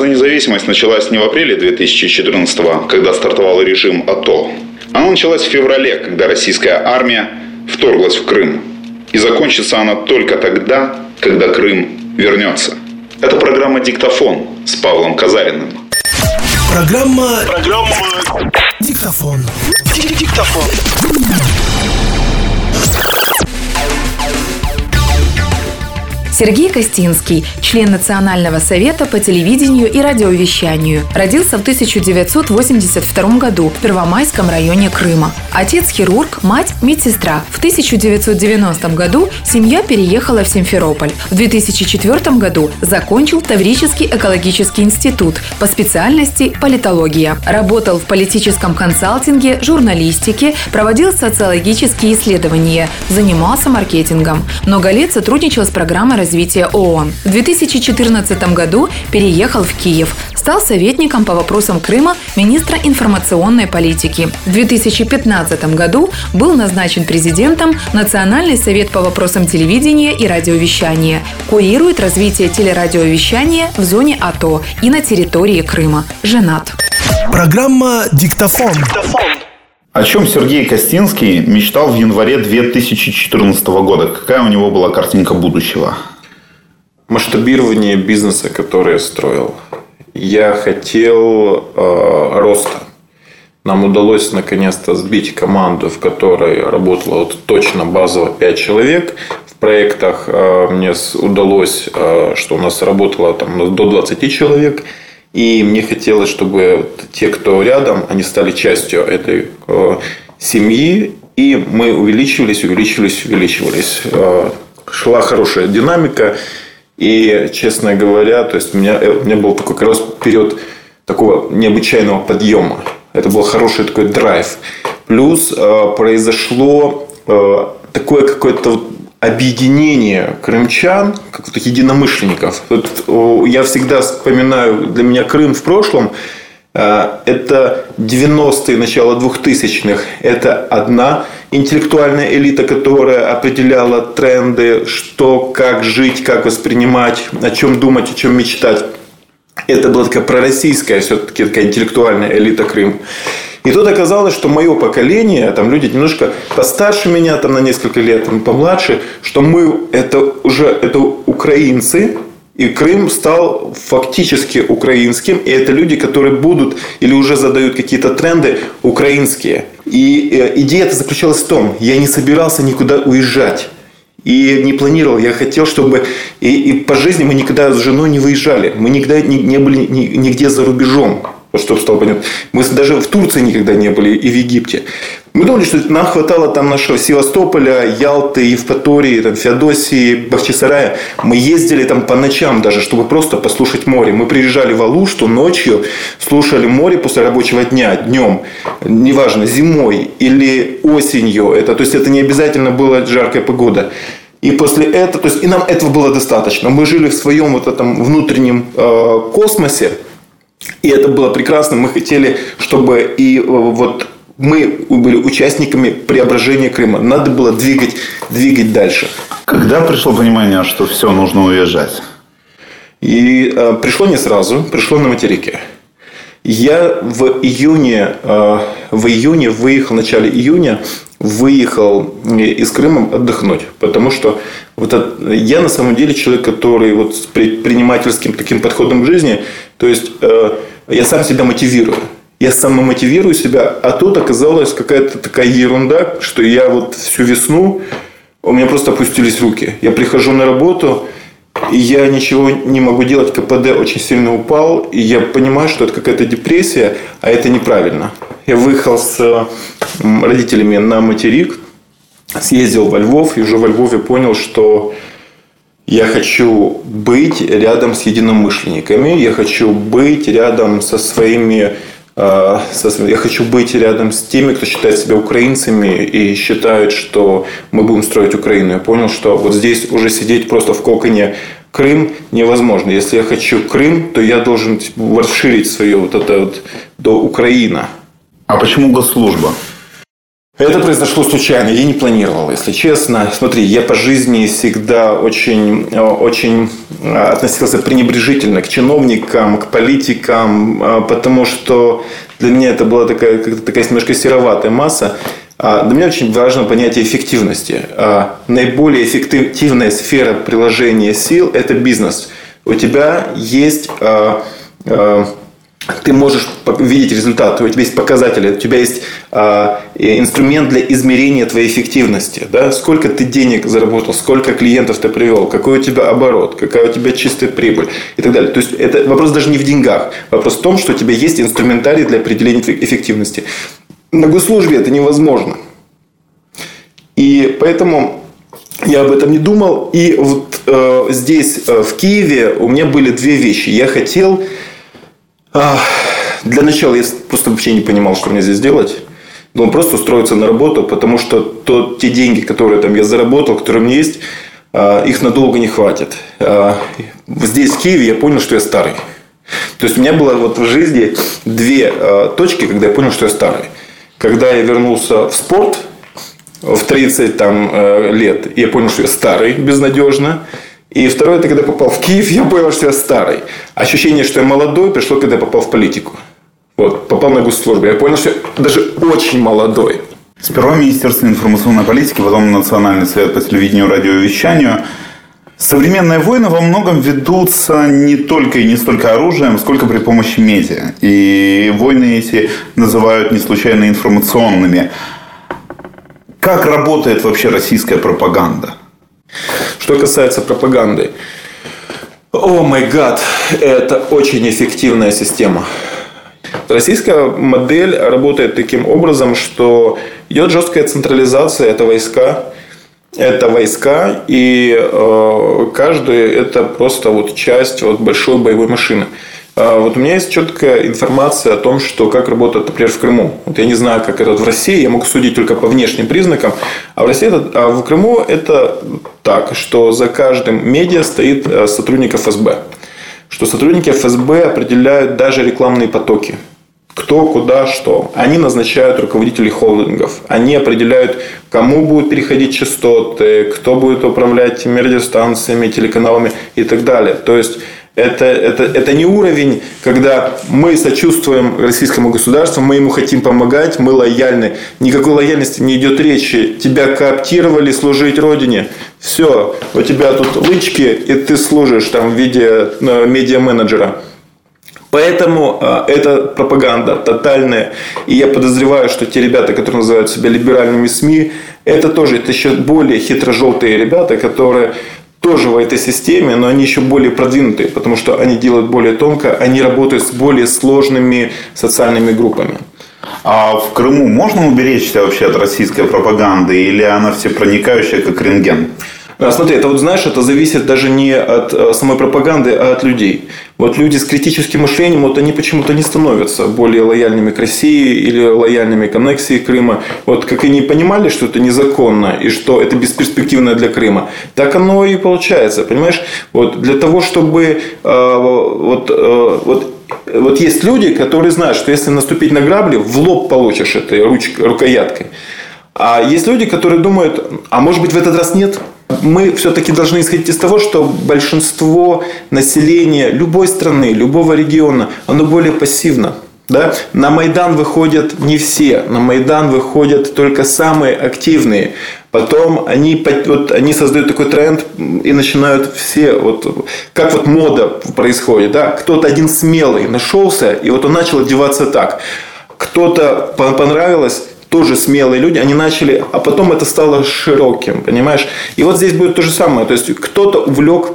за независимость началась не в апреле 2014 когда стартовал режим АТО. Она началась в феврале, когда российская армия вторглась в Крым. И закончится она только тогда, когда Крым вернется. Это программа «Диктофон» с Павлом Казариным. Программа... Программа... Диктофон. Диктофон. Сергей Костинский, член Национального совета по телевидению и радиовещанию. Родился в 1982 году в Первомайском районе Крыма. Отец хирург, мать медсестра. В 1990 году семья переехала в Симферополь. В 2004 году закончил Таврический экологический институт по специальности политология. Работал в политическом консалтинге, журналистике, проводил социологические исследования, занимался маркетингом. Много лет сотрудничал с программой развития ООН. В 2014 году переехал в Киев, стал советником по вопросам Крыма министра информационной политики. В 2015 году был назначен президентом Национальный совет по вопросам телевидения и радиовещания. Курирует развитие телерадиовещания в зоне АТО и на территории Крыма. Женат. Программа «Диктофон». О чем Сергей Костинский мечтал в январе 2014 года? Какая у него была картинка будущего? Масштабирование бизнеса, который я строил. Я хотел э, роста. Нам удалось наконец-то сбить команду, в которой работало вот точно базово 5 человек. В проектах э, мне удалось, э, что у нас работало там, до 20 человек. И мне хотелось, чтобы те, кто рядом, они стали частью этой э, семьи. И мы увеличивались, увеличивались, увеличивались. Э, шла хорошая динамика. И, честно говоря, то есть у меня, у меня был такой как раз период такого необычайного подъема. Это был хороший такой драйв. Плюс э, произошло э, такое какое-то вот объединение крымчан, как-то единомышленников. Вот, э, я всегда вспоминаю, для меня Крым в прошлом э, это 90-е, начало 2000-х. Это одна интеллектуальная элита, которая определяла тренды, что, как жить, как воспринимать, о чем думать, о чем мечтать. Это была такая пророссийская все-таки такая интеллектуальная элита Крым. И тут оказалось, что мое поколение, там люди немножко постарше меня, там на несколько лет, там помладше, что мы это уже это украинцы, и Крым стал фактически украинским, и это люди, которые будут или уже задают какие-то тренды украинские. И э, идея это заключалась в том, я не собирался никуда уезжать. И не планировал, я хотел, чтобы... И, и по жизни мы никогда с женой не выезжали. Мы никогда не, не были ни, нигде за рубежом. Чтобы стало понятно. Мы даже в Турции никогда не были и в Египте. Мы думали, что нам хватало там нашего Севастополя, Ялты, Евпатории, там, Феодосии, Бахчисарая. Мы ездили там по ночам даже, чтобы просто послушать море. Мы приезжали в Алушту ночью, слушали море после рабочего дня, днем, неважно, зимой или осенью. Это, то есть, это не обязательно была жаркая погода. И после этого, то есть, и нам этого было достаточно. Мы жили в своем вот этом внутреннем э, космосе, и это было прекрасно. Мы хотели, чтобы и э, вот мы были участниками преображения Крыма. Надо было двигать, двигать дальше. Когда пришло понимание, что все, нужно уезжать? И э, пришло не сразу, пришло на материке. Я в июне, э, в июне выехал, в начале июня выехал из Крыма отдохнуть, потому что вот это, я на самом деле человек, который вот с предпринимательским таким подходом к жизни, то есть э, я сам себя мотивирую я самомотивирую себя, а тут оказалась какая-то такая ерунда, что я вот всю весну, у меня просто опустились руки. Я прихожу на работу, я ничего не могу делать, КПД очень сильно упал, и я понимаю, что это какая-то депрессия, а это неправильно. Я выехал с родителями на материк, съездил во Львов, и уже во Львове понял, что я хочу быть рядом с единомышленниками, я хочу быть рядом со своими я хочу быть рядом с теми, кто считает себя украинцами и считает, что мы будем строить Украину. Я понял, что вот здесь уже сидеть просто в коконе Крым невозможно. Если я хочу Крым, то я должен типа, расширить свое вот это вот до Украина. А почему госслужба? Это произошло случайно, я не планировал, если честно. Смотри, я по жизни всегда очень, очень относился пренебрежительно к чиновникам, к политикам, а, потому что для меня это была такая, такая немножко сероватая масса. А, для меня очень важно понятие эффективности. А, наиболее эффективная сфера приложения сил – это бизнес. У тебя есть ты можешь видеть результат, у тебя есть показатели, у тебя есть э, инструмент для измерения твоей эффективности. Да? Сколько ты денег заработал, сколько клиентов ты привел, какой у тебя оборот, какая у тебя чистая прибыль и так далее. То есть это вопрос даже не в деньгах, вопрос в том, что у тебя есть инструментарий для определения эффективности. На госслужбе это невозможно. И поэтому я об этом не думал. И вот э, здесь, э, в Киеве, у меня были две вещи. Я хотел для начала я просто вообще не понимал, что мне здесь делать. Думал просто устроиться на работу, потому что то, те деньги, которые там я заработал, которые у меня есть, а, их надолго не хватит. А, здесь, в Киеве, я понял, что я старый. То есть у меня было вот в жизни две а, точки, когда я понял, что я старый. Когда я вернулся в спорт в 30 там, э, лет, я понял, что я старый безнадежно. И второе, это когда попал в Киев, я понял, что я старый. Ощущение, что я молодой, пришло, когда я попал в политику. Вот, попал на госслужбу. Я понял, что я даже очень молодой. Сперва Министерство информационной политики, потом Национальный совет по телевидению и радиовещанию. Современные войны во многом ведутся не только и не столько оружием, сколько при помощи медиа. И войны эти называют не случайно информационными. Как работает вообще российская пропаганда? Что касается пропаганды, о май гад, это очень эффективная система. Российская модель работает таким образом, что идет жесткая централизация, это войска, это войска, и э, каждый это просто вот часть вот большой боевой машины. А, вот у меня есть четкая информация о том, что как работает, например, в Крыму. Вот я не знаю, как это в России, я могу судить только по внешним признакам. А в России, это, а в Крыму это так, что за каждым медиа стоит э, сотрудник ФСБ. Что сотрудники ФСБ определяют даже рекламные потоки кто, куда, что. Они назначают руководителей холдингов. Они определяют, кому будут переходить частоты, кто будет управлять радиостанциями, телеканалами и так далее. То есть, это, это, это не уровень, когда мы сочувствуем российскому государству, мы ему хотим помогать, мы лояльны. Никакой лояльности не идет речи. Тебя кооптировали служить Родине. Все, у тебя тут лычки, и ты служишь там в виде ну, медиа-менеджера. Поэтому э, это пропаганда тотальная. И я подозреваю, что те ребята, которые называют себя либеральными СМИ, это тоже это еще более хитро-желтые ребята, которые тоже в этой системе, но они еще более продвинутые, потому что они делают более тонко, они работают с более сложными социальными группами. А в Крыму можно уберечься вообще от российской пропаганды или она всепроникающая, как рентген? А, смотри, это вот знаешь, это зависит даже не от э, самой пропаганды, а от людей. Вот люди с критическим мышлением, вот они почему-то не становятся более лояльными к России или лояльными к аннексии Крыма. Вот как они понимали, что это незаконно и что это бесперспективно для Крыма, так оно и получается, понимаешь? Вот для того, чтобы э, вот, э, вот вот есть люди, которые знают, что если наступить на грабли, в лоб получишь этой ручкой, рукояткой. А есть люди, которые думают, а может быть в этот раз нет? Мы все-таки должны исходить из того, что большинство населения любой страны, любого региона, оно более пассивно. Да? На Майдан выходят не все, на Майдан выходят только самые активные. Потом они, вот, они создают такой тренд и начинают все, вот, как вот мода происходит. Да? Кто-то один смелый нашелся, и вот он начал одеваться так. Кто-то понравилось, тоже смелые люди, они начали, а потом это стало широким, понимаешь? И вот здесь будет то же самое. То есть кто-то увлек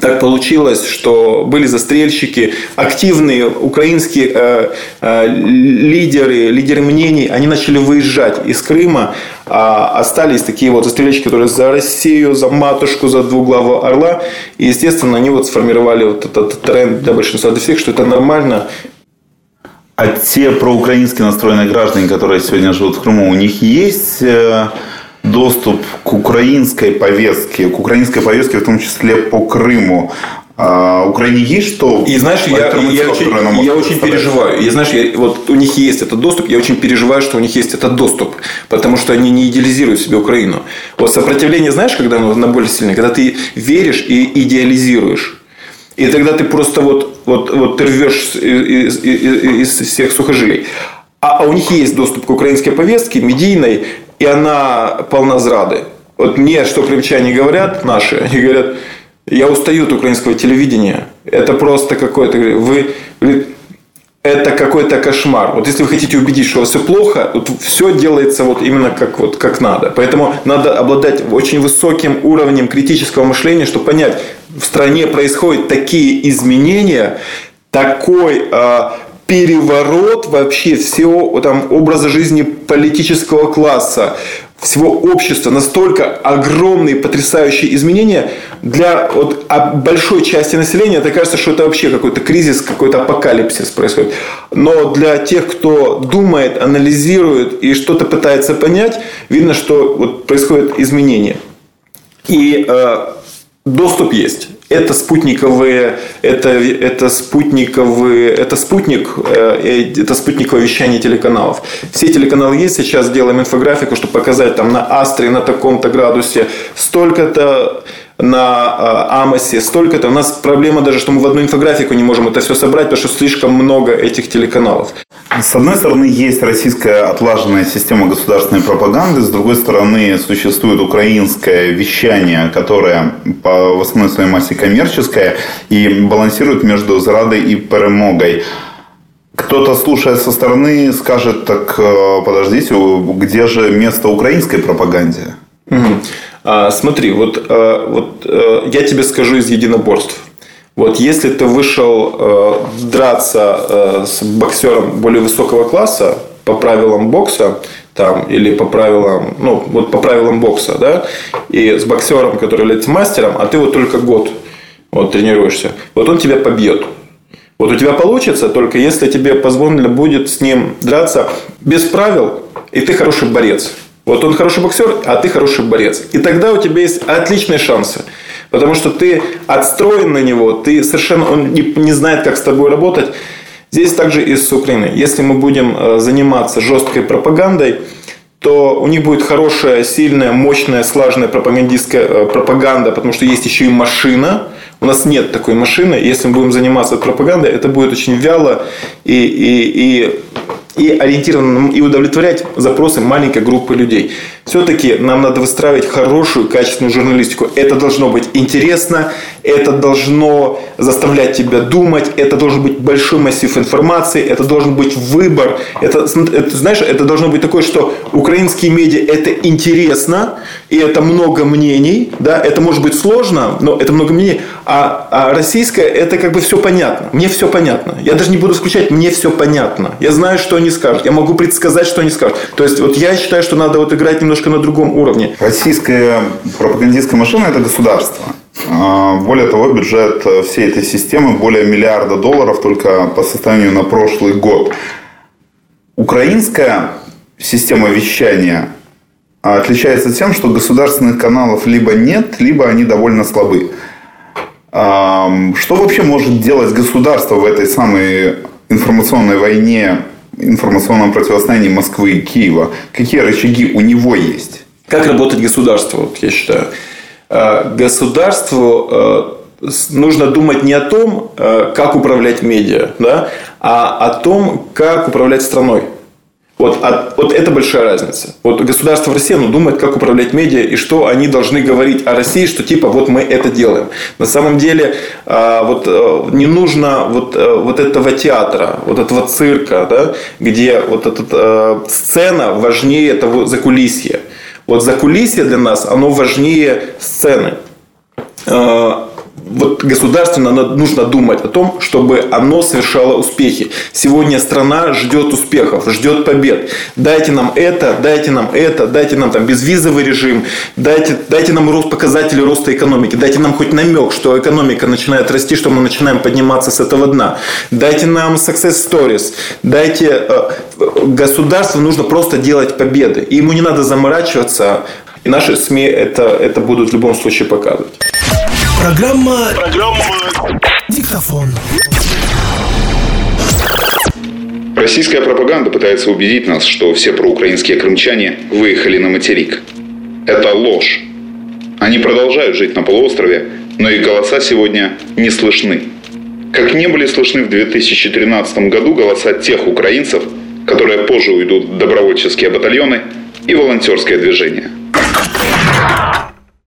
так получилось, что были застрельщики, активные украинские э, э, лидеры, лидеры мнений, они начали выезжать из Крыма, а остались такие вот застрельщики, которые за Россию, за матушку, за двуглавого орла. И, естественно, они вот сформировали вот этот тренд для большинства, для всех, что это нормально, а те проукраински настроенные граждане, которые сегодня живут в Крыму, у них есть э, доступ к украинской повестке, к украинской повестке, в том числе по Крыму. А, Украине есть что? И знаешь, я, я очень, я очень переживаю. И знаешь, я, вот у них есть этот доступ, я очень переживаю, что у них есть этот доступ, потому что они не идеализируют себе Украину. Вот сопротивление, знаешь, когда оно на более сильное, когда ты веришь и идеализируешь. И тогда ты просто вот, вот, вот ты рвешь из, из, из, всех сухожилий. А, а у них есть доступ к украинской повестке, медийной, и она полна зрады. Вот мне, что крымчане говорят, наши, они говорят, я устаю от украинского телевидения. Это просто какой-то... Вы, это какой-то кошмар. Вот если вы хотите убедить, что у вас все плохо, вот все делается вот именно как, вот, как надо. Поэтому надо обладать очень высоким уровнем критического мышления, чтобы понять, в стране происходят такие изменения, такой э, переворот вообще всего там, образа жизни политического класса, всего общества, настолько огромные, потрясающие изменения для вот, большой части населения, это кажется, что это вообще какой-то кризис, какой-то апокалипсис происходит. Но для тех, кто думает, анализирует и что-то пытается понять, видно, что вот происходят изменения. И э, доступ есть это спутниковые, это, это спутниковые, это спутник, э, это спутниковое вещание телеканалов. Все телеканалы есть, сейчас делаем инфографику, чтобы показать там на Астре на таком-то градусе столько-то на э, Амосе, столько-то. У нас проблема даже, что мы в одну инфографику не можем это все собрать, потому что слишком много этих телеканалов. С одной стороны, есть российская отлаженная система государственной пропаганды, с другой стороны, существует украинское вещание, которое по в основной своей массе коммерческое и балансирует между зрадой и перемогой. Кто-то, слушая со стороны, скажет, так э, подождите, где же место украинской пропаганде? Угу. А, смотри, вот, а, вот а, я тебе скажу из единоборств. Вот если ты вышел э, драться э, с боксером более высокого класса по правилам бокса, там, или по правилам, ну, вот по правилам бокса, да, и с боксером, который является мастером, а ты вот только год вот, тренируешься, вот он тебя побьет. Вот у тебя получится, только если тебе позволено будет с ним драться без правил, и ты хороший борец. Вот он хороший боксер, а ты хороший борец. И тогда у тебя есть отличные шансы. Потому что ты отстроен на него, ты совершенно, он не, не знает, как с тобой работать. Здесь также и с Украиной. Если мы будем э, заниматься жесткой пропагандой, то у них будет хорошая, сильная, мощная, слаженная пропагандистская э, пропаганда, потому что есть еще и машина. У нас нет такой машины. Если мы будем заниматься пропагандой, это будет очень вяло и, и, и и ориентирован и удовлетворять запросы маленькой группы людей. Все-таки нам надо выстраивать хорошую, качественную журналистику. Это должно быть интересно, это должно заставлять тебя думать, это должен быть большой массив информации, это должен быть выбор. Это, это, знаешь, это должно быть такое, что украинские медиа это интересно, и это много мнений, да, это может быть сложно, но это много мнений, а, а российское это как бы все понятно. Мне все понятно. Я даже не буду включать, мне все понятно. Я знаю, что они скажут. Я могу предсказать, что они скажут. То есть, вот я считаю, что надо вот играть немножко на другом уровне. Российская пропагандистская машина – это государство. А, более того, бюджет всей этой системы более миллиарда долларов только по состоянию на прошлый год. Украинская система вещания отличается тем, что государственных каналов либо нет, либо они довольно слабы. А, что вообще может делать государство в этой самой информационной войне информационном противостоянии Москвы и Киева, какие рычаги у него есть? Как работать государство, вот я считаю. Э, государству э, нужно думать не о том, э, как управлять медиа, да, а о том, как управлять страной. Вот, а, вот это большая разница. Вот государство в России оно думает, как управлять медиа и что они должны говорить о России, что типа вот мы это делаем. На самом деле вот, не нужно вот, вот этого театра, вот этого цирка, да, где вот эта сцена важнее того закулисья. Вот закулисье для нас, оно важнее сцены. Вот государственно нужно думать о том, чтобы оно совершало успехи. Сегодня страна ждет успехов, ждет побед. Дайте нам это, дайте нам это, дайте нам там безвизовый режим, дайте, дайте нам рост показателей роста экономики, дайте нам хоть намек, что экономика начинает расти, что мы начинаем подниматься с этого дна. Дайте нам success stories, дайте э, государству нужно просто делать победы. И ему не надо заморачиваться, и наши СМИ это, это будут в любом случае показывать. Программа... Программа... Диктофон. Российская пропаганда пытается убедить нас, что все проукраинские крымчане выехали на материк. Это ложь. Они продолжают жить на полуострове, но их голоса сегодня не слышны. Как не были слышны в 2013 году голоса тех украинцев, которые позже уйдут в добровольческие батальоны и волонтерское движение.